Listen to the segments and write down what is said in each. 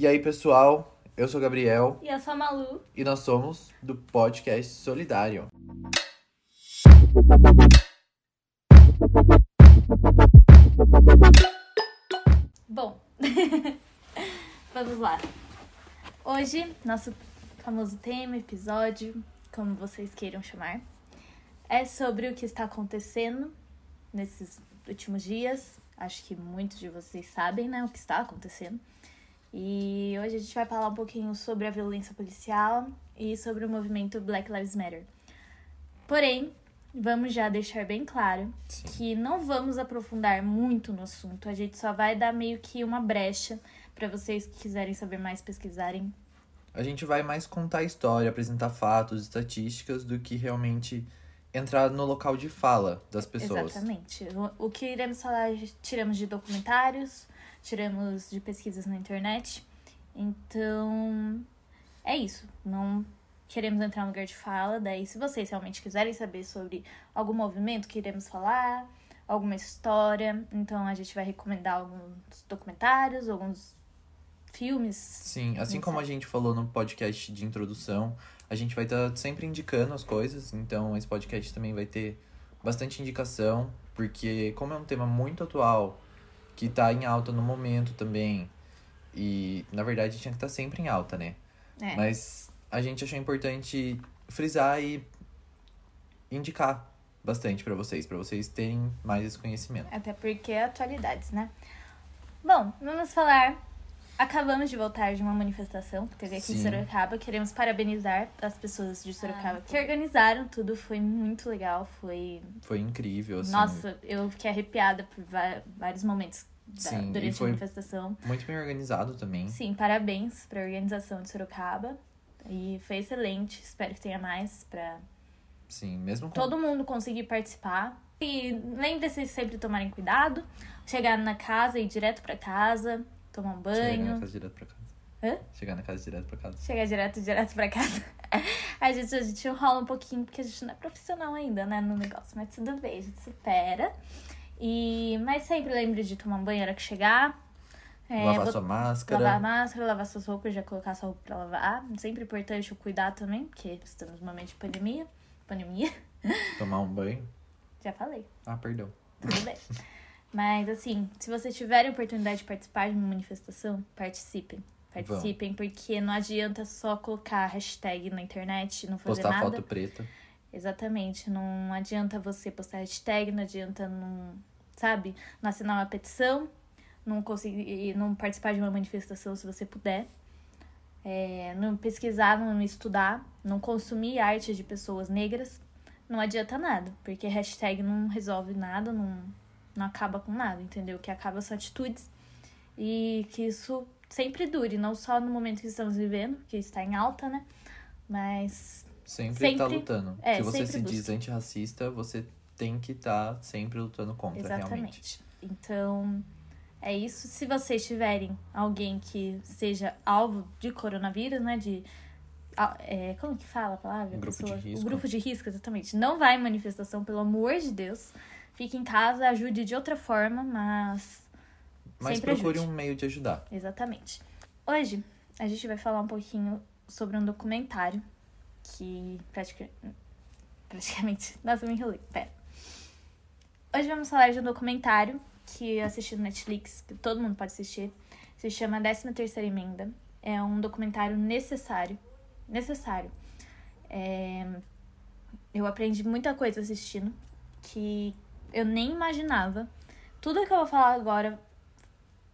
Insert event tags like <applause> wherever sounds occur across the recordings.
E aí, pessoal, eu sou o Gabriel E eu sou a Malu. e nós somos do podcast Solidário. Bom, <laughs> vamos lá. Hoje, nosso famoso tema, episódio, como vocês queiram chamar, é sobre o que está acontecendo nesses últimos dias. Acho que muitos de vocês sabem, né, o que está acontecendo. E hoje a gente vai falar um pouquinho sobre a violência policial e sobre o movimento Black Lives Matter. Porém, vamos já deixar bem claro que não vamos aprofundar muito no assunto. A gente só vai dar meio que uma brecha para vocês que quiserem saber mais pesquisarem. A gente vai mais contar a história, apresentar fatos, estatísticas, do que realmente entrar no local de fala das pessoas. Exatamente. O que iremos falar, tiramos de documentários, tiramos de pesquisas na internet. Então, é isso. Não queremos entrar no lugar de fala. Daí, se vocês realmente quiserem saber sobre algum movimento que iremos falar, alguma história, então a gente vai recomendar alguns documentários, alguns filmes. Sim, assim como a gente falou no podcast de introdução, a gente vai estar sempre indicando as coisas, então esse podcast também vai ter bastante indicação, porque como é um tema muito atual, que tá em alta no momento também, e na verdade tinha que estar sempre em alta, né? É. Mas a gente achou importante frisar e indicar bastante pra vocês, pra vocês terem mais esse conhecimento. Até porque é atualidades, né? Bom, vamos falar. Acabamos de voltar de uma manifestação que teve aqui em Sim. Sorocaba. Queremos parabenizar as pessoas de Sorocaba Ah, que organizaram tudo. Foi muito legal. Foi. Foi incrível, assim. Nossa, eu fiquei arrepiada por vários momentos da- Sim, e durante foi- a manifestação. Muito bem organizado também. Sim, parabéns para a organização de Sorocaba. E foi excelente. Espero que tenha mais para Sim, mesmo com todo mundo conseguir participar. E lembre-se de sempre tomarem cuidado. Chegar na casa e ir direto pra casa, tomar um Chegar na banho. casa direto pra casa. Hã? Chegar na casa direto pra casa. Chegar direto, direto pra casa. <laughs> A gente, a gente enrola um pouquinho, porque a gente não é profissional ainda, né, no negócio. Mas tudo bem, a gente supera. E, mas sempre lembre de tomar um banho na hora que chegar. É, Lavar vou- sua máscara. Lavar a máscara, lavar suas roupas, já colocar sua roupa pra lavar. Sempre importante o cuidar também, porque estamos num momento de pandemia. Pandemia, Tomar um banho. já falei. Ah, perdão. Tudo bem. <laughs> Mas, assim, se vocês tiverem oportunidade de participar de uma manifestação, participem. Participem, porque não adianta só colocar hashtag na internet e não fazer Postar nada. foto preta. Exatamente. Não adianta você postar hashtag, não adianta não, sabe, não assinar uma petição, não conseguir, não participar de uma manifestação se você puder. É, não pesquisar, não estudar, não consumir arte de pessoas negras, não adianta nada, porque hashtag não resolve nada, não, não acaba com nada, entendeu? Que acaba são atitudes e que isso sempre dure, não só no momento que estamos vivendo, que está em alta, né? Mas Sempre, tá Sempre- lutando. é, Se você se diz busca. antirracista, você tem que estar sempre lutando contra, realmente. Exatamente. Então, é isso. Se vocês tiverem alguém que seja alvo de coronavírus, né? De. É, como que fala a palavra? Um grupo de risco. O grupo de risco, exatamente. Não vai em manifestação, pelo amor de Deus. Fique em casa, ajude de outra forma, mas. Mas procure ajude. um meio de ajudar. Exatamente. Hoje, a gente vai falar um pouquinho sobre um documentário que pratica... praticamente. <laughs> Nossa, eu me enrolei. Pera. Hoje vamos falar de um documentário que eu assisti no Netflix, que todo mundo pode assistir. Se chama 13 Terceira Emenda. É um documentário necessário. Necessário. É, Eu aprendi muita coisa assistindo que eu nem imaginava. Tudo que eu vou falar agora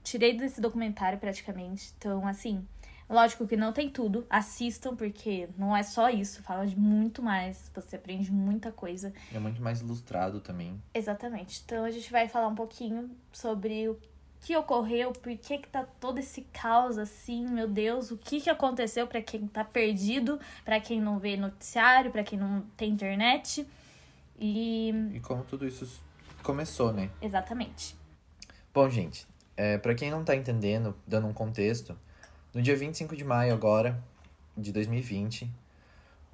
tirei desse documentário praticamente. Então, assim, lógico que não tem tudo. Assistam, porque não é só isso. Fala de muito mais. Você aprende muita coisa. É muito mais ilustrado também. Exatamente. Então, a gente vai falar um pouquinho sobre o que ocorreu, por que que tá todo esse caos assim, meu Deus, o que que aconteceu pra quem tá perdido, pra quem não vê noticiário, pra quem não tem internet. E E como tudo isso começou, né? exatamente. Bom, gente, é, para quem não tá entendendo, dando um contexto, no dia 25 de maio agora, de 2020,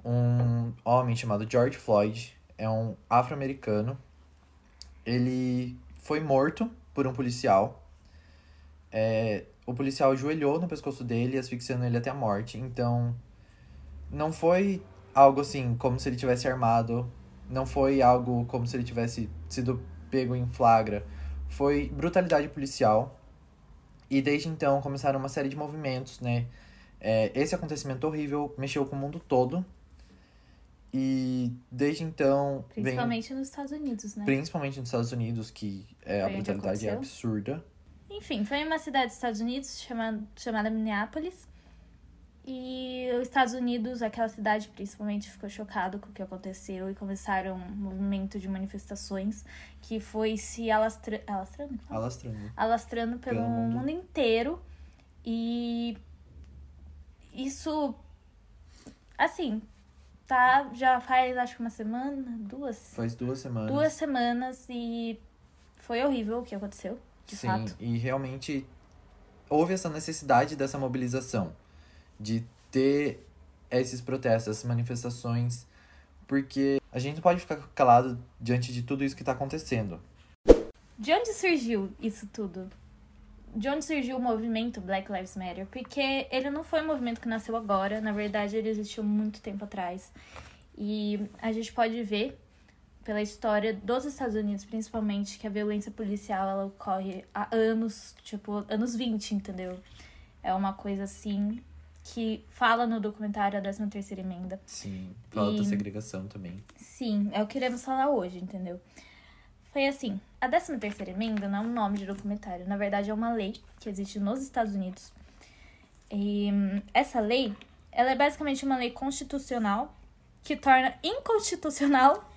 um homem chamado George Floyd, é um afro-americano, ele foi morto por um policial. É, o policial ajoelhou no pescoço dele, asfixiando ele até a morte. Então, não foi algo assim como se ele tivesse armado, não foi algo como se ele tivesse sido pego em flagra. Foi brutalidade policial. E desde então começaram uma série de movimentos, né? É, esse acontecimento horrível mexeu com o mundo todo. E desde então. Principalmente vem, nos Estados Unidos, né? Principalmente nos Estados Unidos, que é, a brutalidade é absurda. Enfim, foi em uma cidade dos Estados Unidos chamada, chamada Minneapolis. E os Estados Unidos, aquela cidade principalmente, ficou chocado com o que aconteceu e começaram um movimento de manifestações que foi se alastra... alastrando. Alastrando. alastrando pelo, Pelo mundo. mundo. inteiro. E isso, assim, tá, já faz acho que uma semana, duas, Faz duas semanas. duas semanas e foi horrível o que aconteceu, de Sim, fato. e realmente houve essa necessidade dessa mobilização, de ter esses protestos, essas manifestações, porque a gente não pode ficar calado diante de tudo isso que está acontecendo. De onde surgiu isso tudo? De onde surgiu o movimento Black Lives Matter? Porque ele não foi um movimento que nasceu agora, na verdade ele existiu muito tempo atrás. E a gente pode ver pela história dos Estados Unidos, principalmente, que a violência policial ela ocorre há anos, tipo, anos 20, entendeu? É uma coisa assim que fala no documentário a 13 terceira emenda. Sim, fala da E- segregação também. Sim, é o que iremos falar hoje, entendeu? Foi assim, a 13 terceira emenda não é um nome de documentário, na verdade é uma lei que existe nos Estados Unidos. E essa lei, ela é basicamente uma lei constitucional que torna inconstitucional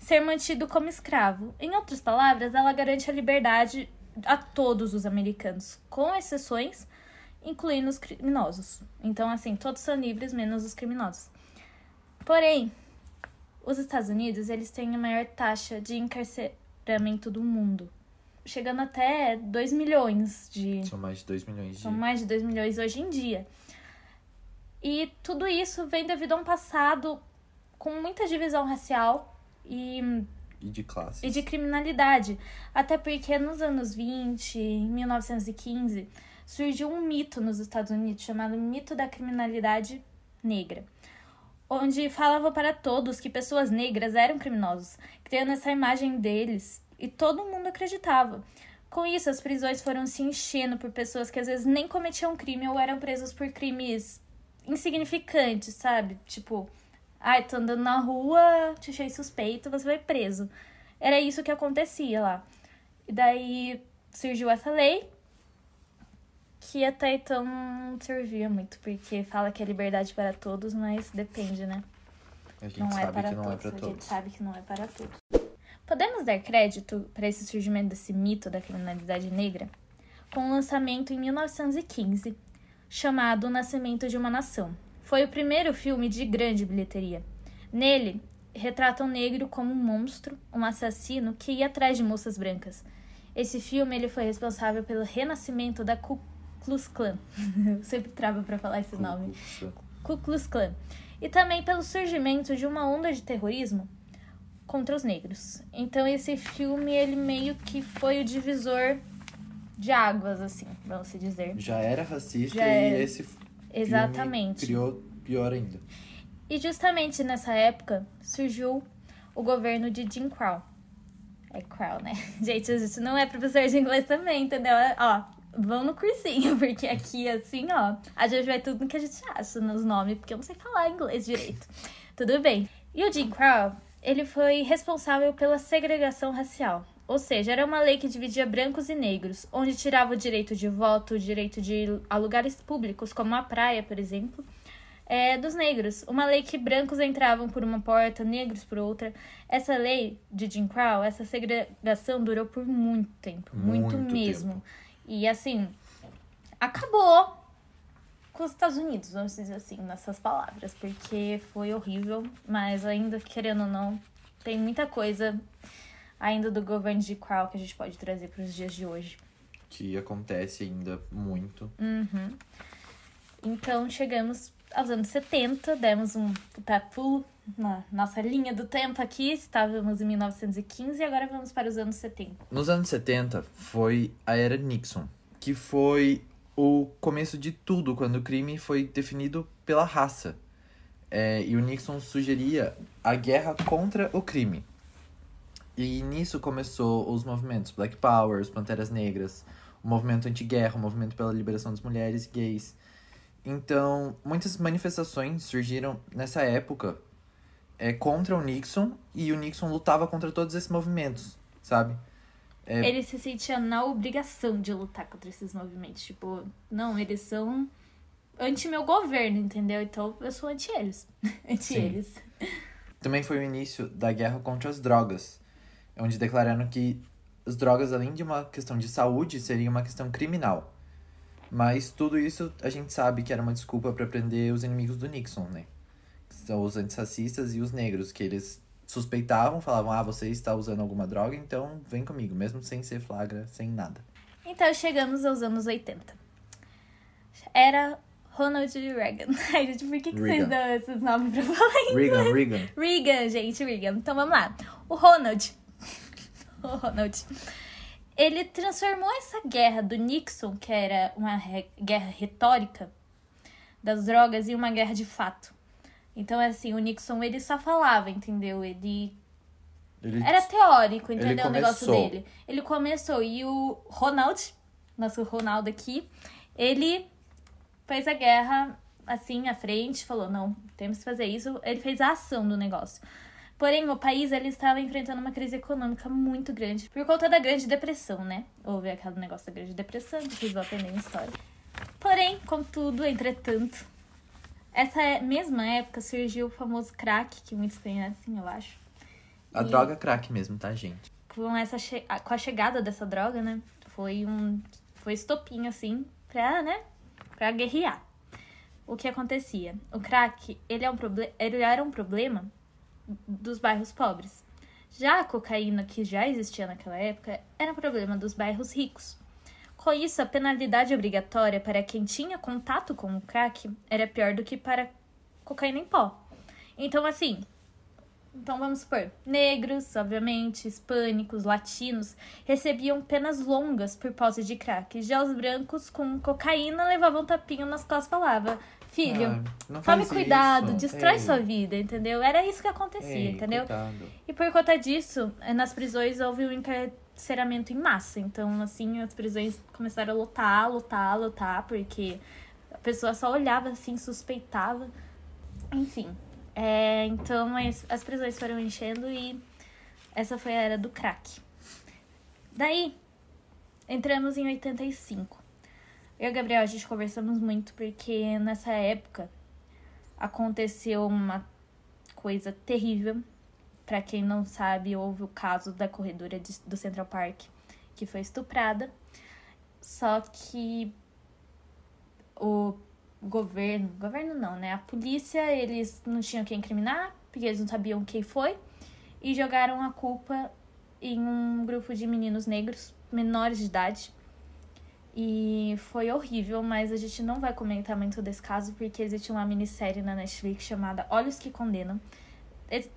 ser mantido como escravo. Em outras palavras, ela garante a liberdade a todos os americanos, com exceções, incluindo os criminosos. Então, assim, todos são livres, menos os criminosos. Porém, os Estados Unidos, eles têm a maior taxa de encarceramento do mundo. Chegando até 2 milhões de... São mais de 2 milhões de. São mais de 2 milhões hoje em dia. E tudo isso vem devido a um passado com muita divisão racial e, E de classes. e de criminalidade. Até porque nos anos 20, em 1915, surgiu um mito nos Estados Unidos chamado mito da criminalidade negra. Onde falava para todos que pessoas negras eram criminosos, criando essa imagem deles, e todo mundo acreditava. Com isso, as prisões foram se enchendo por pessoas que às vezes nem cometiam crime ou eram presas por crimes insignificantes, sabe? Tipo, ai, tô andando na rua, te achei suspeito, você vai preso. Era isso que acontecia lá. E daí surgiu essa lei, que até então não servia muito, porque fala que é liberdade para todos, mas depende, né? A gente Não é sabe para que não todos. é para a gente todos. sabe que não é para todos. Podemos dar crédito para esse surgimento desse mito da criminalidade negra com o lançamento em 1915, chamado O Nascimento de uma Nação. Foi o primeiro filme de grande bilheteria. Nele, retrata um negro como um monstro, um assassino que ia atrás de moças brancas. Esse filme ele foi responsável pelo renascimento da Ku Klux Klan. <laughs> Eu sempre travo para falar esse nome. Ku Klux Klan. E também pelo surgimento de uma onda de terrorismo contra os negros. Então esse filme ele meio que foi o divisor de águas, assim, vamos se dizer. Já era racista Já e era. esse Exatamente. criou pior ainda. E justamente nessa época surgiu o governo de Jim Crow. É Crow, né? <laughs> Gente, gente não é professor de inglês também, entendeu? Ó, vão no cursinho, <laughs> porque aqui, assim, ó, a gente vai tudo que a gente acha nos nomes, porque eu não sei falar inglês direito. Tudo bem. E o Jim Crow, ele foi responsável pela segregação racial. Ou seja, era uma lei que dividia brancos e negros, onde tirava o direito de voto, o direito de ir a lugares públicos, como a praia, por exemplo, é, dos negros. Uma lei que brancos entravam por uma porta, negros por outra. Essa lei de Jim Crow, essa segregação durou por muito tempo, muito, Muito mesmo. tempo. E assim, acabou com os Estados Unidos, vamos dizer assim, nessas palavras, porque foi horrível, mas ainda querendo ou não, tem muita coisa ainda do governo de Crow que a gente pode trazer para os dias de hoje. Que acontece ainda muito. Uhum. Então chegamos aos anos 70, demos um puta pulo na nossa linha do tempo aqui, estávamos em 1915 e agora vamos para os anos 70. Nos anos 70 foi a era Nixon, que foi o começo de tudo, quando o crime foi definido pela raça. É, e o Nixon sugeria a guerra contra o crime. E nisso começou os movimentos Black Power, os Panteras Negras, o movimento anti-guerra, o movimento pela liberação das mulheres gays. Então, muitas manifestações surgiram nessa época é, contra o Nixon e o Nixon lutava contra todos esses movimentos, sabe? É... Ele se sentia na obrigação de lutar contra esses movimentos. Tipo, não, eles são anti meu governo, entendeu? Então eu sou anti eles. <laughs> anti eles. Também foi o início da guerra contra as drogas, onde declararam que as drogas, além de uma questão de saúde, seria uma questão criminal. Mas tudo isso a gente sabe que era uma desculpa para prender os inimigos do Nixon, né? Que são os antirracistas e os negros, que eles suspeitavam, falavam: ah, você está usando alguma droga, então vem comigo, mesmo sem ser flagra, sem nada. Então chegamos aos anos 80. Era Ronald Reagan. <laughs> Ai, gente, por que, que vocês dão esses nomes pra falar inglês? Reagan, Reagan. Reagan, gente, Reagan. Então vamos lá. O Ronald. <laughs> O Ronald. Ele transformou essa guerra do Nixon, que era uma re guerra retórica das drogas, em uma guerra de fato. Então, assim, o Nixon, ele só falava, entendeu? Ele. ele era teórico, entendeu? O negócio dele. Ele começou. E o Ronald, nosso Ronaldo aqui, ele fez a guerra assim à frente, falou: não, temos que fazer isso. Ele fez a ação do negócio. Porém, o país ele estava enfrentando uma crise econômica muito grande por conta da Grande Depressão, né? Houve aquele negócio da Grande Depressão, vocês vão aprender em história. Porém, contudo, entretanto, essa mesma época surgiu o famoso crack, que muitos conhecem, eu acho. A e... droga crack mesmo, tá, gente? Com, essa che... com a chegada dessa droga, né? Foi um. Foi estopinho, assim, pra, né? Pra guerrear. O que acontecia? O crack, ele, é um proble... ele era um problema dos bairros pobres. Já a cocaína, que já existia naquela época, era um problema dos bairros ricos. Com isso, a penalidade obrigatória para quem tinha contato com o crack era pior do que para cocaína em pó. Então, assim, então vamos supor, negros, obviamente, hispânicos, latinos, recebiam penas longas por posse de crack. Já os brancos com cocaína levavam tapinho nas costas falavam, filho, ah, tome cuidado, isso. destrói Ei. sua vida, entendeu? Era isso que acontecia, Ei, entendeu? Coitado. E por conta disso, nas prisões houve um encarceramento em massa. Então, assim, as prisões começaram a lotar, lotar, lotar, porque a pessoa só olhava assim, suspeitava. Enfim. É, então, as, as prisões foram enchendo e essa foi a era do crack. Daí, entramos em 85. Eu e o Gabriel, a gente conversamos muito porque nessa época aconteceu uma coisa terrível. Para quem não sabe, houve o caso da corredora de, do Central Park que foi estuprada. Só que o governo, governo não, né? A polícia, eles não tinham quem incriminar, porque eles não sabiam quem foi, e jogaram a culpa em um grupo de meninos negros, menores de idade, e foi horrível, mas a gente não vai comentar muito desse caso porque existe uma minissérie na Netflix chamada Olhos que Condenam.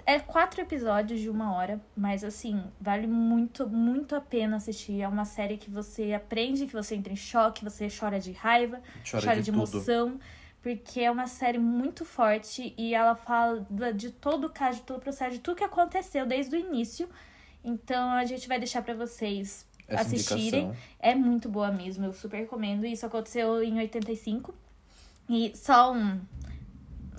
É quatro episódios de uma hora, mas assim, vale muito, muito a pena assistir. É uma série que você aprende, que você entra em choque, você chora de raiva, chora, chora de, de emoção. Porque é uma série muito forte e ela fala de todo o caso, de todo o processo, de tudo que aconteceu desde o início. Então a gente vai deixar para vocês assistirem. Indicação. É muito boa mesmo, eu super recomendo. Isso aconteceu em 85. E só um,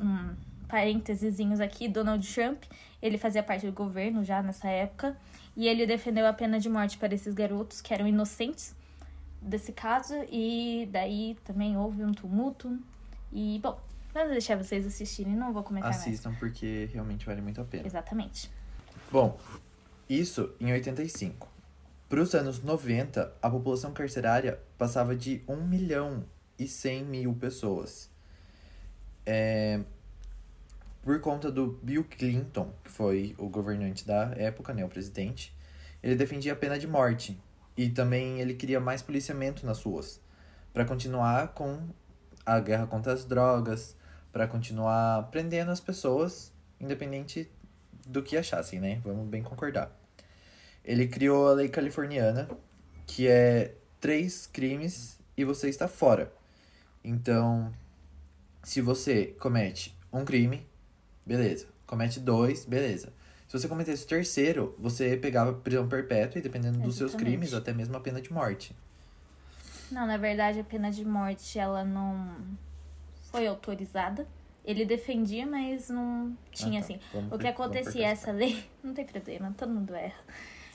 um parênteses aqui, Donald Trump, ele fazia parte do governo já nessa época. E ele defendeu a pena de morte para esses garotos que eram inocentes desse caso. E daí também houve um tumulto. E, bom, vamos deixar vocês assistirem, não vou comentar Assistam mais. porque realmente vale muito a pena. Exatamente. Bom, isso em 85. Para os anos 90, a população carcerária passava de 1 milhão e 100 mil pessoas. É, por conta do Bill Clinton, que foi o governante da época, né, o presidente, ele defendia a pena de morte e também ele queria mais policiamento nas ruas para continuar com a guerra contra as drogas, para continuar prendendo as pessoas, independente do que achassem, né? Vamos bem concordar. Ele criou a lei californiana, que é três crimes e você está fora. Então, se você comete um crime, beleza. Comete dois, beleza. Se você cometesse o terceiro, você pegava prisão perpétua e dependendo dos seus Exatamente. crimes, até mesmo a pena de morte. Não, na verdade, a pena de morte, ela não foi autorizada. Ele defendia, mas não tinha, Ah, tá. assim. Vamos O que acontecia, essa lei. <laughs> Não tem problema, todo mundo erra.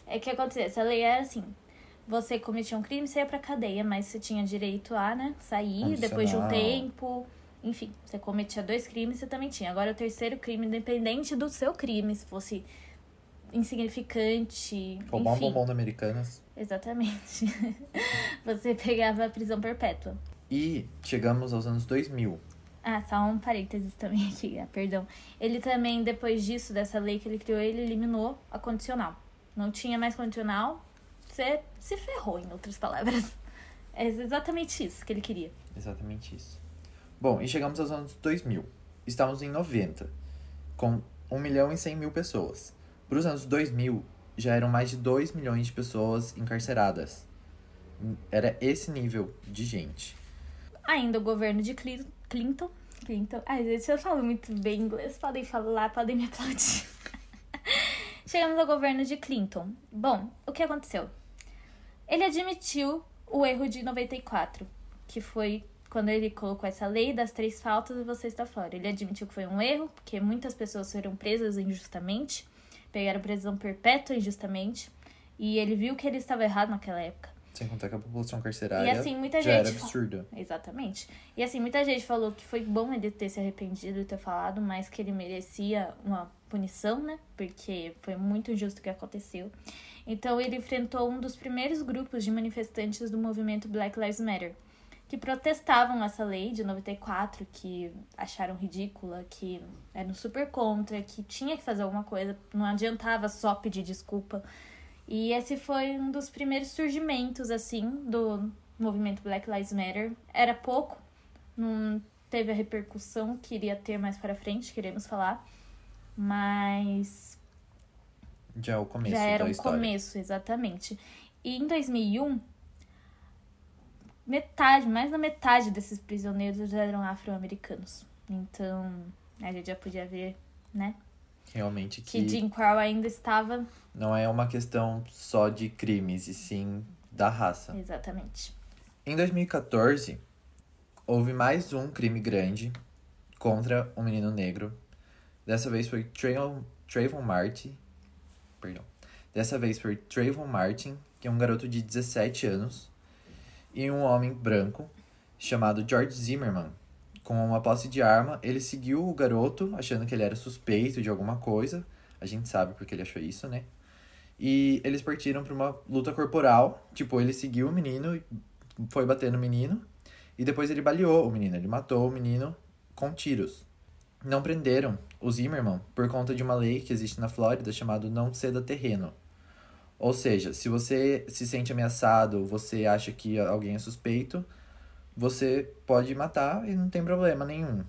É que acontecia, essa lei era assim. Você cometia um crime, você ia pra cadeia, mas você tinha direito a, né, sair depois de um tempo. Enfim, você cometia dois crimes, você também tinha. Agora, o terceiro crime, independente do seu crime, se fosse insignificante. Roubar um bombom da Americanas. Exatamente. <laughs> você pegava a prisão perpétua. E chegamos aos anos 2000. Ah, só um parênteses também <laughs> aqui, ah, perdão. Ele também, depois disso, dessa lei que ele criou, ele eliminou a condicional. Não tinha mais condicional, você se ferrou, em outras palavras. É exatamente isso que ele queria. Exatamente isso. Bom, e chegamos aos anos 2000. Estamos em 90, com 1 milhão e 100 mil pessoas. Para os anos 2000, já eram mais de 2 milhões de pessoas encarceradas. Era esse nível de gente. Ainda o governo de Cli- Clinton. Clinton. Ai, gente, eu falo muito bem inglês. Podem falar, podem me aplaudir. Chegamos ao governo de Clinton. Bom, o que aconteceu? Ele admitiu o erro de 94, que foi quando ele colocou essa lei das três faltas e você está fora. Ele admitiu que foi um erro, porque muitas pessoas foram presas injustamente, pegaram prisão perpétua injustamente, e ele viu que ele estava errado naquela época. Sem contar que a população carcerária E assim, muita já era gente fa- absurda. Exatamente. E assim, muita gente falou que foi bom ele ter se arrependido e ter falado, mas que ele merecia uma punição, né? Porque foi muito injusto o que aconteceu. Então ele enfrentou um dos primeiros grupos de manifestantes do movimento Black Lives Matter, que protestavam essa lei de 94, que acharam ridícula, que eram super contra, que tinha que fazer alguma coisa, não adiantava só pedir desculpa. E esse foi um dos primeiros surgimentos, assim, do movimento Black Lives Matter. Era pouco, não teve a repercussão que iria ter mais para frente, queremos falar. Mas Já é o começo já era da um história. começo, exatamente. E em 2001, metade, mais da metade desses prisioneiros eram afro-americanos. Então, a gente já podia ver, né? Realmente Que que Jim Crow ainda estava. não é uma questão só de crimes, e sim da raça. Exatamente. Em 2014, houve mais um crime grande contra um menino negro. Dessa vez foi Trayvon, Trayvon Martin. Perdão. Dessa vez foi Trayvon Martin, que é um garoto de 17 anos, e um homem branco chamado George Zimmerman. Com uma posse de arma, ele seguiu o garoto, achando que ele era suspeito de alguma coisa. A gente sabe porque ele achou isso, né? E eles partiram para uma luta corporal. Tipo, ele seguiu o menino foi bater no menino. E depois ele baleou o menino. Ele matou o menino com tiros. Não prenderam o Zimmerman por conta de uma lei que existe na Flórida chamada não ceda terreno. Ou seja, se você se sente ameaçado, você acha que alguém é suspeito, você pode matar e não tem problema nenhum.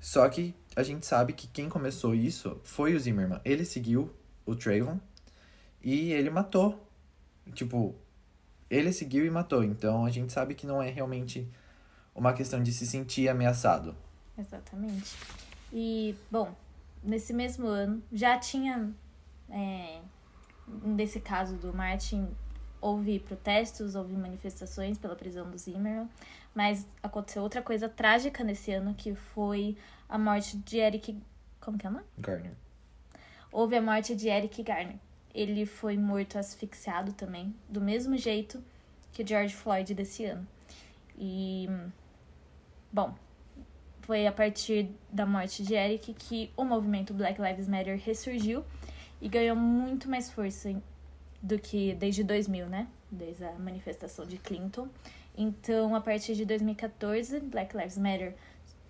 Só que a gente sabe que quem começou isso foi o Zimmerman. Ele seguiu o Trayvon e ele matou. Tipo, ele seguiu e matou. Então a gente sabe que não é realmente uma questão de se sentir ameaçado. Exatamente. E, bom, nesse mesmo ano já tinha. É, nesse caso do Martin, houve protestos, houve manifestações pela prisão do Zimmerman, mas aconteceu outra coisa trágica nesse ano que foi a morte de Eric. Como que é o nome? Garner. Houve a morte de Eric Garner. Ele foi morto asfixiado também, do mesmo jeito que George Floyd desse ano. E, bom, foi a partir da morte de Eric que o movimento Black Lives Matter ressurgiu e ganhou muito mais força do que desde 2000, né? Desde a manifestação de Clinton. Então, a partir de 2014, Black Lives Matter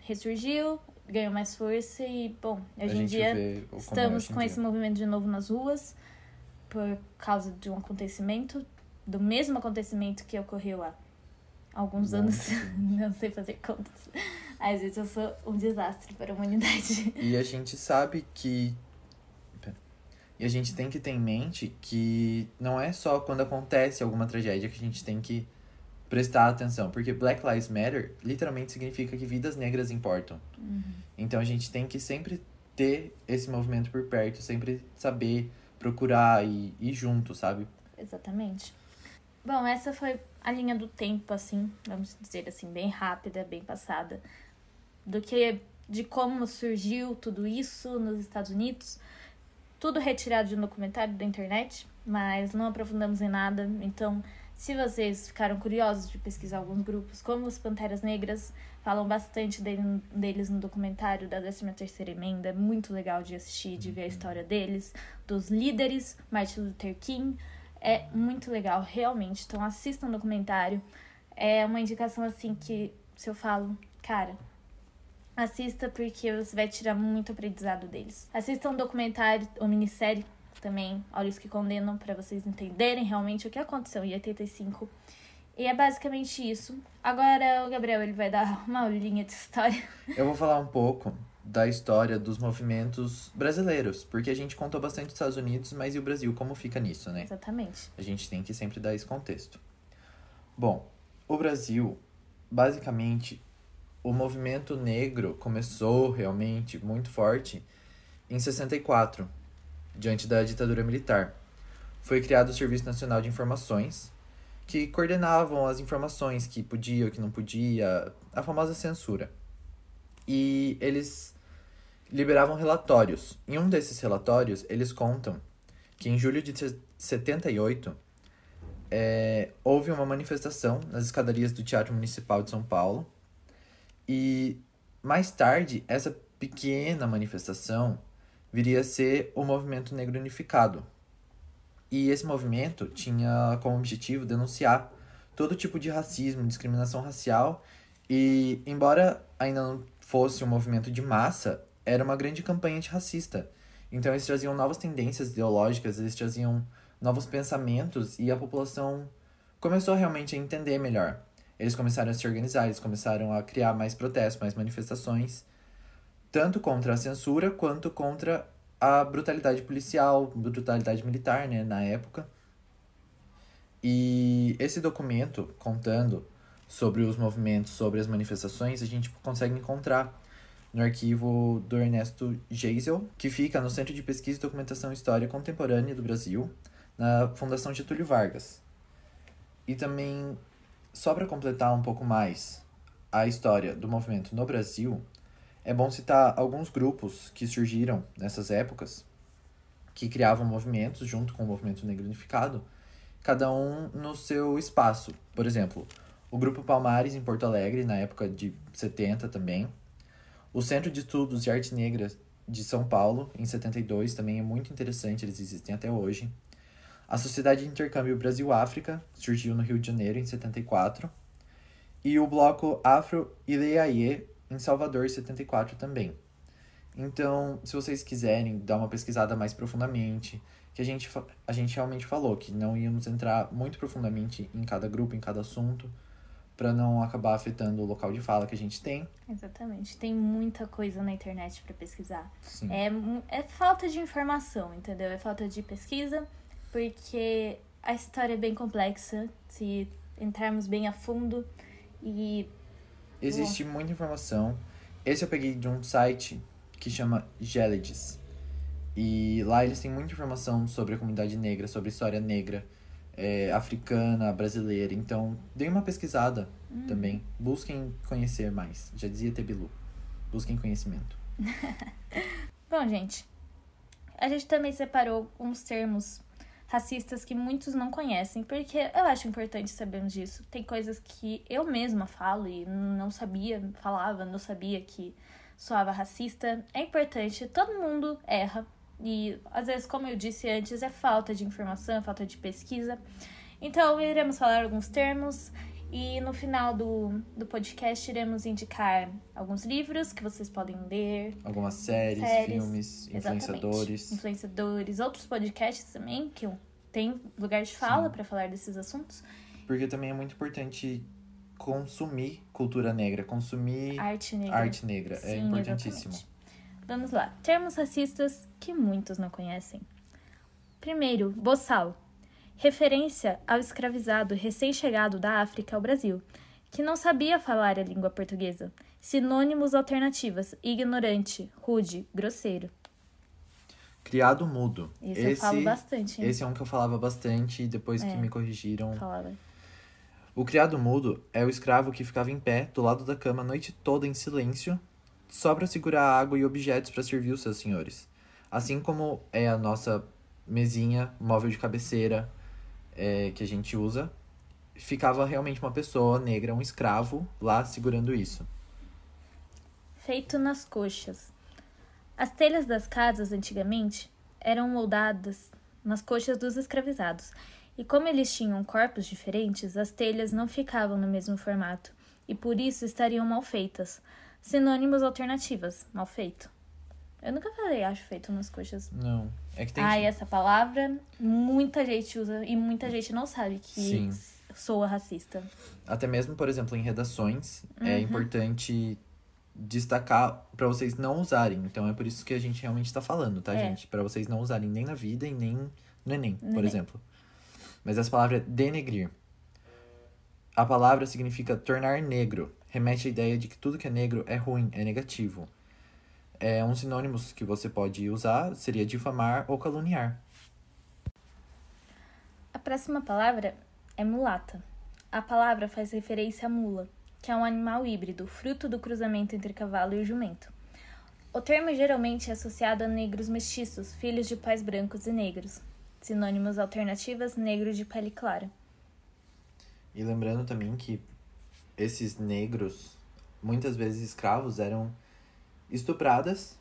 ressurgiu, ganhou mais força e, bom, A hoje em dia é estamos com dia. esse movimento de novo nas ruas por causa de um acontecimento, do mesmo acontecimento que ocorreu há alguns Bom, anos. <laughs> Não sei fazer contas. Às vezes eu sou um desastre para a humanidade. E a gente sabe que. E a gente tem que ter em mente que não é só quando acontece alguma tragédia que a gente tem que prestar atenção, porque Black Lives Matter literalmente significa que vidas negras importam. Então a gente tem que sempre ter esse movimento por perto, sempre saber procurar e ir junto, sabe? Exatamente. Bom, essa foi a linha do tempo, assim, vamos dizer assim, bem rápida, bem passada, do que de como surgiu tudo isso nos Estados Unidos. Tudo retirado de um documentário da internet, mas não aprofundamos em nada. Então, se vocês ficaram curiosos de pesquisar alguns grupos, como os Panteras Negras, falam bastante dele, deles no documentário da 13ª Emenda, é muito legal de assistir, de ver a história deles, dos líderes, Martin Luther King, é muito legal, realmente. Então assistam o documentário. É uma indicação assim que se eu falo, cara, assista porque você vai tirar muito aprendizado deles. Assistam um documentário ou minissérie também, Olhos que Condenam, para vocês entenderem realmente o que aconteceu em 85. E é basicamente isso. Agora o Gabriel ele vai dar <laughs> uma aulinha de história. Eu vou falar um pouco da história dos movimentos brasileiros, porque a gente contou bastante dos Estados Unidos, mas e o Brasil, como fica nisso, né? Exatamente. A gente tem que sempre dar esse contexto. Bom, o Brasil, basicamente, o movimento negro começou realmente muito forte em 64, diante da ditadura militar. Foi criado o Serviço Nacional de Informações, que coordenavam as informações que podia, que não podia, a famosa censura. E eles liberavam relatórios. Em um desses relatórios, eles contam que em julho de 78 é, houve uma manifestação nas escadarias do Teatro Municipal de São Paulo. E mais tarde, essa pequena manifestação viria a ser o Movimento Negro Unificado. E esse movimento tinha como objetivo denunciar todo tipo de racismo, discriminação racial, e embora ainda não fosse um movimento de massa, era uma grande campanha antirracista. Então eles traziam novas tendências ideológicas, eles traziam novos pensamentos e a população começou realmente a entender melhor. Eles começaram a se organizar, eles começaram a criar mais protestos, mais manifestações, tanto contra a censura quanto contra a brutalidade policial, brutalidade militar, né, na época. E esse documento contando sobre os movimentos, sobre as manifestações, a gente consegue encontrar no arquivo do Ernesto Geisel, que fica no Centro de Pesquisa e Documentação História Contemporânea do Brasil, na Fundação Getúlio Vargas. E também, só para completar um pouco mais a história do movimento no Brasil, é bom citar alguns grupos que surgiram nessas épocas, que criavam movimentos junto com o Movimento Negro Unificado, cada um no seu espaço. Por exemplo, o Grupo Palmares em Porto Alegre, na época de 70 também, o Centro de Estudos de Arte Negra de São Paulo, em 72, também é muito interessante, eles existem até hoje. A Sociedade de Intercâmbio Brasil-África surgiu no Rio de Janeiro, em 74. E o bloco Afro-Ileaie, em Salvador, em 74 também. Então, se vocês quiserem dar uma pesquisada mais profundamente, que a gente, a gente realmente falou que não íamos entrar muito profundamente em cada grupo, em cada assunto, para não acabar afetando o local de fala que a gente tem. Exatamente. Tem muita coisa na internet para pesquisar. Sim. É, é falta de informação, entendeu? É falta de pesquisa, porque a história é bem complexa, se entrarmos bem a fundo e Existe muita informação. Esse eu peguei de um site que chama Gelides. E lá eles têm muita informação sobre a comunidade negra, sobre a história negra, é, africana, brasileira. Então, dêem uma pesquisada Hum. também. Busquem conhecer mais. Já dizia Tebilu. Busquem conhecimento. <laughs> Bom, gente, a gente também separou uns termos racistas que muitos não conhecem, porque eu acho importante sabermos disso. Tem coisas que eu mesma falo e não sabia, falava, não sabia que soava racista. É importante, todo mundo erra. E às vezes, como eu disse antes, é falta de informação, é falta de pesquisa. Então, iremos falar alguns termos e no final do, do podcast iremos indicar alguns livros que vocês podem ler, Algumas séries, Séries, filmes, Exatamente. influenciadores. Influenciadores, outros podcasts também, que tem lugar de fala para falar desses assuntos. Porque também é muito importante consumir cultura negra, consumir Arte negra. arte negra. é Sim, importantíssimo. exatamente. Vamos lá. Termos racistas que muitos não conhecem. Primeiro, boçal. Referência ao escravizado recém-chegado da África ao Brasil, que não sabia falar a língua portuguesa. Sinônimos alternativas: ignorante, rude, grosseiro. Criado mudo. Isso eu falo bastante. Hein? Esse é um que eu falava bastante e depois É. que me corrigiram. Falava. O criado mudo é o escravo que ficava em pé do lado da cama a noite toda em silêncio, só para segurar água e objetos para servir os seus senhores. Assim como é a nossa mesinha, móvel de cabeceira é, que a gente usa, ficava realmente uma pessoa negra, um escravo, lá segurando isso. Feito nas coxas. As telhas das casas antigamente eram moldadas nas coxas dos escravizados, e como eles tinham corpos diferentes, as telhas não ficavam no mesmo formato, e por isso estariam mal feitas. Sinônimos alternativas: mal feito. Eu nunca falei acho feito nas coxas. Não, é que tem Ah, e essa palavra muita gente usa e muita gente não sabe que Sim. soa racista. Até mesmo, por exemplo, em redações, é Uhum. importante destacar para vocês não usarem. Então é por isso que a gente realmente está falando, tá, É. gente? Para vocês não usarem nem na vida e nem no Enem, No por exemplo. Mas essa palavra é denegrir. A palavra significa tornar negro. Remete à ideia de que tudo que é negro é ruim, é negativo. É um sinônimo que você pode usar seria difamar ou caluniar. A próxima palavra é mulata. A palavra faz referência à mula, que é um animal híbrido, fruto do cruzamento entre cavalo e jumento. O termo geralmente é associado a negros mestiços, filhos de pais brancos e negros. Sinônimos alternativas: negro de pele clara. E lembrando também que esses negros, muitas vezes escravos, eram estupradas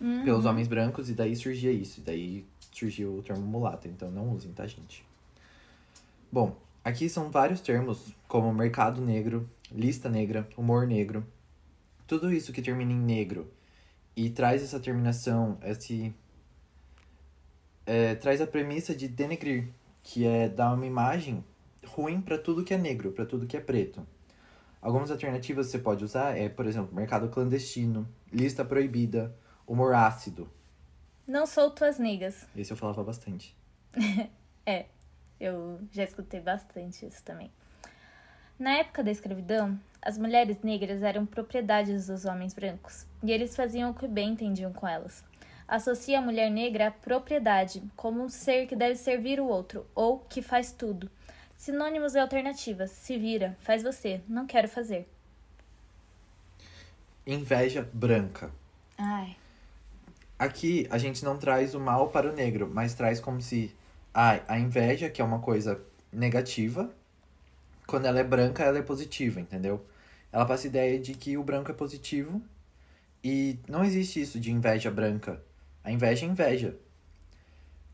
Uhum. pelos homens brancos e daí surgia isso. E daí surgiu o termo mulata. Então não usem, tá, gente? Bom, aqui são vários termos, como mercado negro, lista negra, humor negro. Tudo isso que termina em negro e traz essa terminação, esse. é, traz a premissa de denegrir, que é dar uma imagem ruim para tudo que é negro, para tudo que é preto. Algumas alternativas que você pode usar é, por exemplo, mercado clandestino, lista proibida, humor ácido. Não sou tuas negas. Esse eu falava bastante. <laughs> É, eu já escutei bastante isso também. Na época da escravidão, as mulheres negras eram propriedades dos homens brancos, e eles faziam o que bem entendiam com elas. Associa a mulher negra à propriedade, como um ser que deve servir o outro, ou que faz tudo. Sinônimos e alternativas: se vira, faz você, não quero fazer. Inveja branca. Ai, Aqui a gente não traz o mal para o negro, mas traz como se ah, a inveja, que é uma coisa negativa, quando ela é branca, ela é positiva, entendeu? Ela passa a ideia de que o branco é positivo e não existe isso de inveja branca. A inveja é inveja.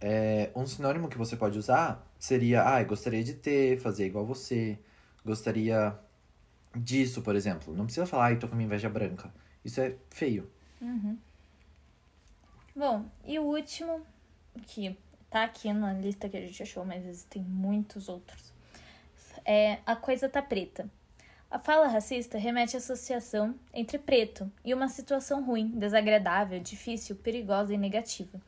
É, um sinônimo que você pode usar seria, ah, gostaria de ter, fazer igual você, gostaria disso, por exemplo. Não precisa falar, ai, tô com uma inveja branca. Isso é feio. Bom, e o último, que tá aqui na lista que a gente achou, mas existem muitos outros, é A Coisa Tá Preta. A fala racista remete à associação entre preto e uma situação ruim, desagradável, difícil, perigosa e negativa.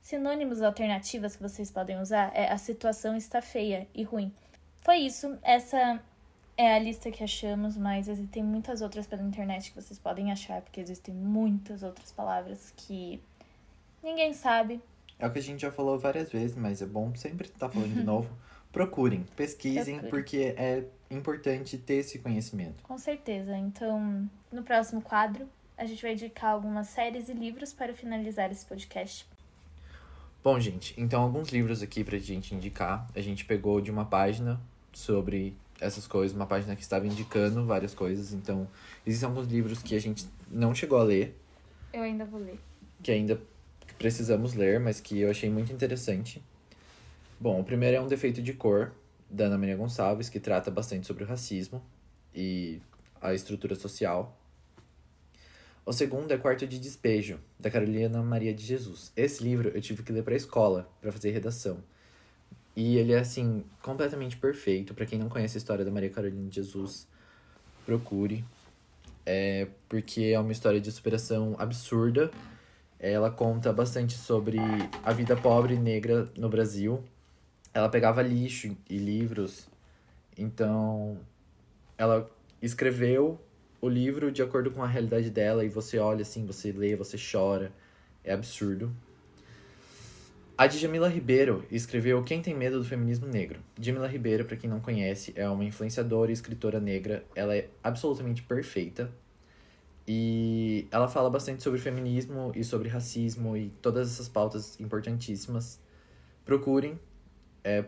Sinônimos alternativas que vocês podem usar é a situação está feia e ruim. Foi isso, essa é a lista que achamos, mas existem muitas outras pela internet que vocês podem achar, porque existem muitas outras palavras que ninguém sabe. É o que a gente já falou várias vezes, mas é bom sempre estar falando de <laughs> novo. Procurem, pesquisem, Procurem. porque é importante ter esse conhecimento. Com certeza. Então, no próximo quadro, a gente vai indicar algumas séries e livros para finalizar esse podcast. Bom, gente, então alguns livros aqui pra gente indicar. A gente pegou de uma página sobre essas coisas, uma página que estava indicando várias coisas. Então, existem alguns livros que a gente não chegou a ler, Eu ainda vou ler. que ainda precisamos ler, mas que eu achei muito interessante. Bom, o primeiro é Um Defeito de Cor, da Ana Maria Gonçalves, que trata bastante sobre o racismo e a estrutura social. O segundo é Quarto de Despejo, da Carolina Maria de Jesus. Esse livro eu tive que ler pra escola, para fazer redação. E ele é, assim, completamente perfeito. Pra quem não conhece a história da Maria Carolina de Jesus, procure. É porque é uma história de superação absurda. Ela conta bastante sobre a vida pobre e negra no Brasil ela pegava lixo e livros. Então, ela escreveu o livro de acordo com a realidade dela e você olha assim, você lê, você chora. É absurdo. A Djamila Ribeiro escreveu Quem Tem Medo do Feminismo Negro. Djamila Ribeiro, para quem não conhece, é uma influenciadora e escritora negra. Ela é absolutamente perfeita. E ela fala bastante sobre feminismo e sobre racismo e todas essas pautas importantíssimas. Procurem. É,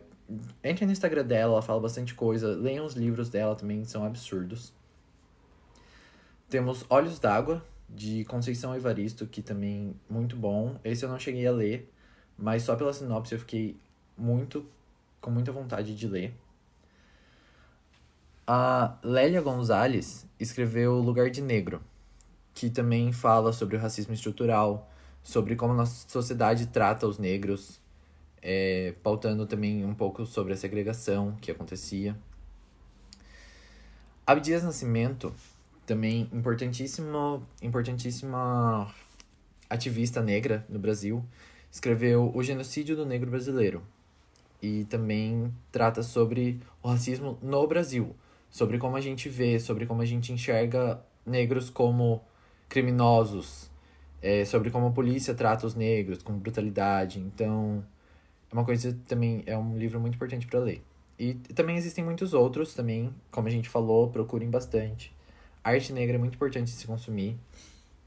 entrem no Instagram dela, ela fala bastante coisa. Leiam os livros dela também, são absurdos. Temos Olhos d'Água, de Conceição Evaristo, que também muito bom. Esse eu não cheguei a ler, mas só pela sinopse eu fiquei muito com muita vontade de ler. A Lélia Gonzalez escreveu Lugar de Negro, que também fala sobre o racismo estrutural, sobre como a nossa sociedade trata os negros, é, pautando também um pouco sobre a segregação que acontecia. Abdias Nascimento, também importantíssimo, importantíssima ativista negra no Brasil, escreveu O Genocídio do Negro Brasileiro. E também trata sobre o racismo no Brasil, sobre como a gente vê, sobre como a gente enxerga negros como criminosos, é, sobre como a polícia trata os negros com brutalidade. Então, é uma coisa também, é um livro muito importante para ler. E também existem muitos outros também, como a gente falou, procurem bastante. Arte negra é muito importante de se consumir.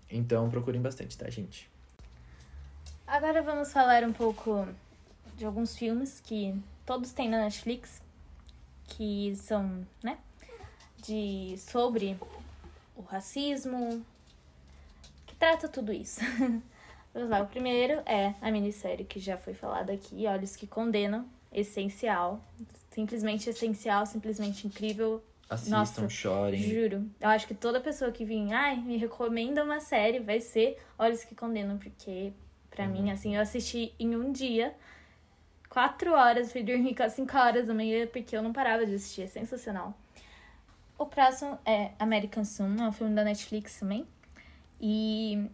Então, procurem bastante, tá, gente? Agora vamos falar um pouco de alguns filmes que todos têm na Netflix, que são, né, de sobre o racismo, que trata tudo isso. <laughs> Vamos lá, o primeiro é a minissérie que já foi falada aqui, Olhos que Condenam, essencial, simplesmente essencial, simplesmente incrível. Assistam, Nossa, chorem. Juro. Eu acho que toda pessoa que vir, ai, me recomenda uma série, vai ser Olhos que Condenam, porque pra mim, assim, eu assisti em um dia, quatro horas, fui dormir às cinco horas da manhã, porque eu não parava de assistir, é sensacional. O próximo é American Sun, é um filme da Netflix também. E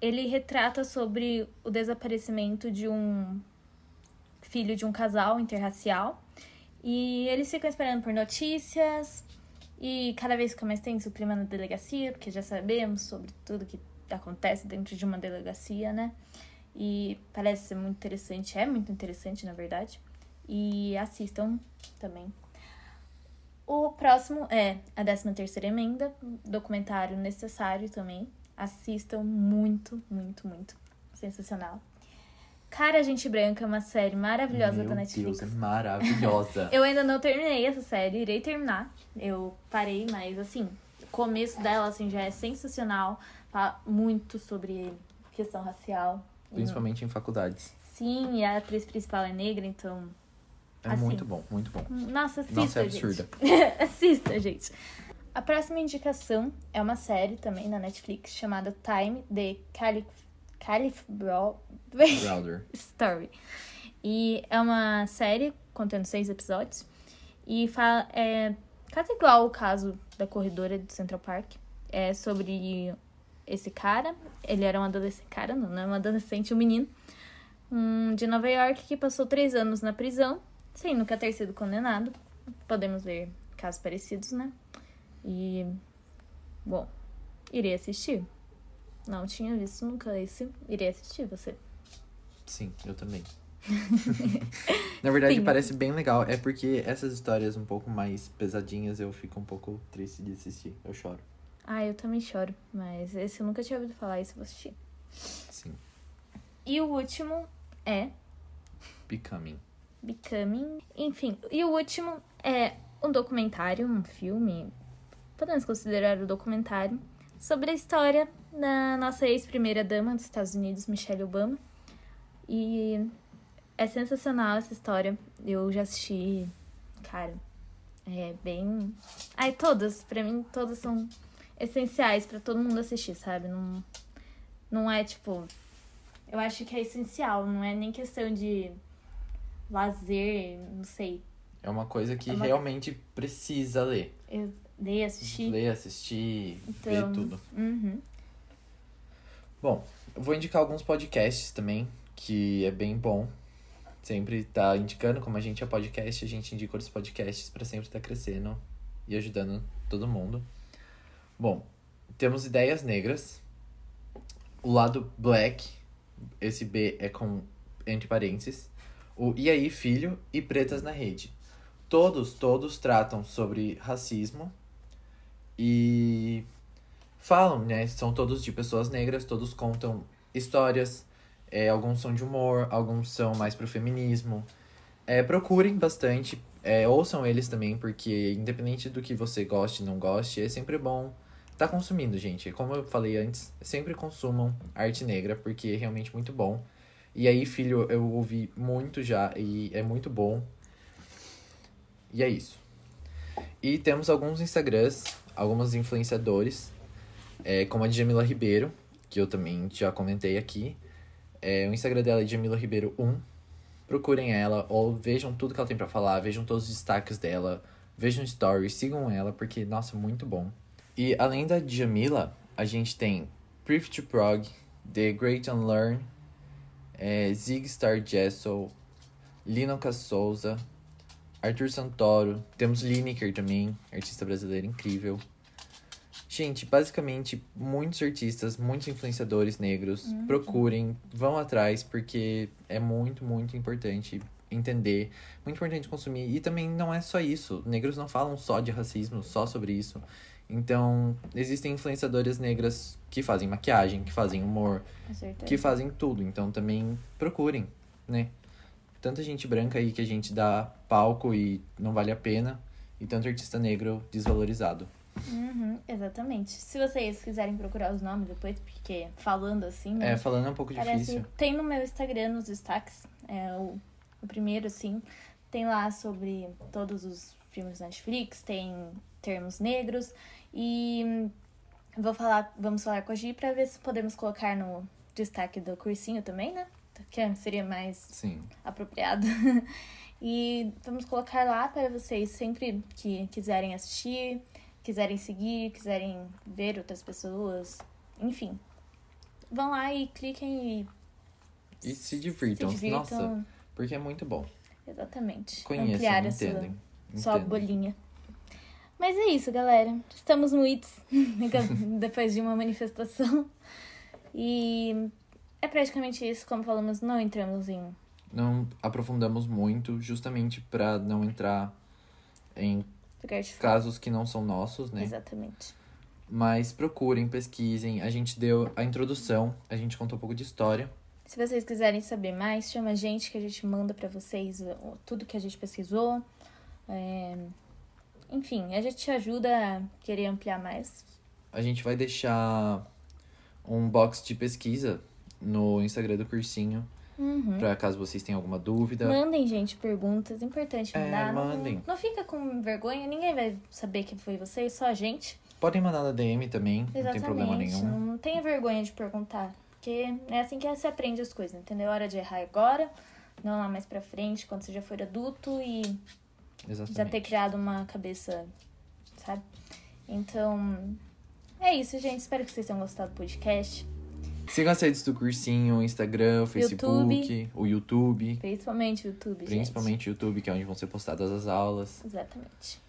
ele retrata sobre o desaparecimento de um filho de um casal interracial. E eles ficam esperando por notícias. E cada vez fica mais tenso o clima na delegacia, porque já sabemos sobre tudo que acontece dentro de uma delegacia, né? E parece ser muito interessante, é muito interessante, na verdade. E assistam também. O próximo é a 13 terceira emenda, documentário necessário também. Assistam muito, muito, muito. Sensacional. Cara Gente Branca é uma série maravilhosa Meu da Netflix. Deus, é maravilhosa. <laughs> Eu ainda não terminei essa série, irei terminar. Eu parei, mas assim, o começo dela assim já é sensacional. Fala muito sobre questão racial. Principalmente em faculdades. Sim, e a atriz principal é negra, então. É Assim. muito bom, muito bom. Nossa, assista, Nossa, é gente. absurda. <laughs> assista, gente. A próxima indicação é uma série também na Netflix chamada Time the Caliph Bro... Browder. <laughs> Story. E é uma série contendo seis episódios. E fala, é quase igual o caso da corredora de Central Park. É sobre esse cara. Ele era um adolescente. Cara, não, não é um adolescente, um menino. Um, de Nova York que passou três anos na prisão, sem nunca ter sido condenado. Podemos ver casos parecidos, né? E. Bom, irei assistir. Não tinha visto nunca esse. Irei assistir você. Sim, eu também. <laughs> Na verdade, Sim. parece bem legal. É porque essas histórias um pouco mais pesadinhas eu fico um pouco triste de assistir. Eu choro. Ah, eu também choro, mas esse eu nunca tinha ouvido falar, esse eu vou assistir. Sim. E o último é Becoming. Becoming. Enfim, e o último é um documentário, um filme, podemos considerar o documentário, sobre a história da nossa ex-primeira-dama dos Estados Unidos, Michelle Obama. E é sensacional essa história. Eu já assisti, cara, é bem. Ai, todas, pra mim, todas são essenciais pra todo mundo assistir, sabe? Não, não é tipo. Eu acho que é essencial, não é nem questão de lazer, não sei. É uma coisa que É uma- realmente precisa ler. Eu dei assistir. Ler, assistir, Então- ver tudo. Uhum. Bom, eu vou indicar alguns podcasts também, que é bem bom. sempre tá indicando, como a gente é podcast, a gente indica outros podcasts para sempre estar tá crescendo e ajudando todo mundo. Bom, temos ideias negras. O lado black, esse B é com entre parênteses. O E aí, filho e Pretas na Rede. Todos, todos tratam sobre racismo e falam, né? São todos de pessoas negras, todos contam histórias. É, alguns são de humor, alguns são mais pro feminismo. É, procurem bastante, é, ouçam eles também, porque independente do que você goste não goste, é sempre bom tá consumindo, gente. Como eu falei antes, sempre consumam arte negra, porque é realmente muito bom. E aí, filho, eu ouvi muito já e é muito bom. E é isso. E temos alguns Instagrams, alguns influenciadores, é, como a Jamila Ribeiro, que eu também já comentei aqui. É, o Instagram dela é Jamila Ribeiro 1. Procurem ela ou vejam tudo que ela tem para falar, vejam todos os destaques dela, vejam stories, sigam ela, porque, nossa, muito bom. E além da Jamila, a gente tem Priv to Prog, The Great Unlearn, é, Zig Star Jessel, Linoca Souza, Arthur Santoro, temos Lineker também, artista brasileira incrível. Gente, basicamente, muitos artistas, muitos influenciadores negros, uhum. procurem, vão atrás, porque é muito, muito importante entender, muito importante consumir. E também não é só isso, negros não falam só de racismo, só sobre isso. Então, existem influenciadoras negras que fazem maquiagem, que fazem humor, que fazem tudo. Então, também procurem, né? Tanta gente branca aí que a gente dá palco e não vale a pena, e tanto artista negro desvalorizado. Uhum, exatamente. Se vocês quiserem procurar os nomes depois, porque falando assim. Né, é, falando é um pouco parece, difícil. Tem no meu Instagram, nos destaques, é o, o primeiro, assim. Tem lá sobre todos os filmes da Netflix, tem termos negros. E vou falar, vamos falar com a Gi para ver se podemos colocar no destaque do cursinho também, né? Que seria mais Sim. apropriado. <laughs> e vamos colocar lá para vocês sempre que quiserem assistir, quiserem seguir, quiserem ver outras pessoas, enfim. Vão lá e cliquem e. E se divirtam. se divirtam. Nossa, porque é muito bom. Exatamente. Conheçam, Ampliar entendem, a sua, sua bolinha. Mas é isso, galera. Estamos no ITS <laughs> depois de uma manifestação. E é praticamente isso. Como falamos, não entramos em. Não aprofundamos muito, justamente para não entrar em casos que não são nossos, né? Exatamente. Mas procurem, pesquisem. A gente deu a introdução, a gente contou um pouco de história. Se vocês quiserem saber mais, chama a gente que a gente manda para vocês tudo que a gente pesquisou. É, enfim, a gente te ajuda a querer ampliar mais. A gente vai deixar um box de pesquisa no Instagram do cursinho. Uhum. Pra caso vocês tenham alguma dúvida. Mandem, gente, perguntas. Importante é, mandar. É, mandem. Não, não, fica com vergonha, ninguém vai saber que foi vocês, só a gente. Podem mandar na DM também, Exatamente. não tem problema nenhum. Não tenha vergonha de perguntar. Porque é assim que você aprende as coisas, entendeu? Hora de errar agora, não lá mais pra frente, quando você já for adulto e Exatamente. Já ter criado uma cabeça, sabe? Então, é isso, gente. Espero que vocês tenham gostado do podcast. Sigam as redes do cursinho, o Instagram, o Facebook, YouTube, o YouTube. Principalmente o YouTube, Principalmente o YouTube, que é onde vão ser postadas as aulas. Exatamente.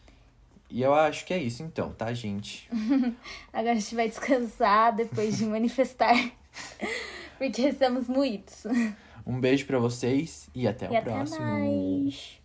E eu acho que é isso então, tá, gente? <laughs> Agora a gente vai descansar depois de manifestar. <laughs> porque estamos muitos. Um beijo para vocês e até e o próximo. Mais.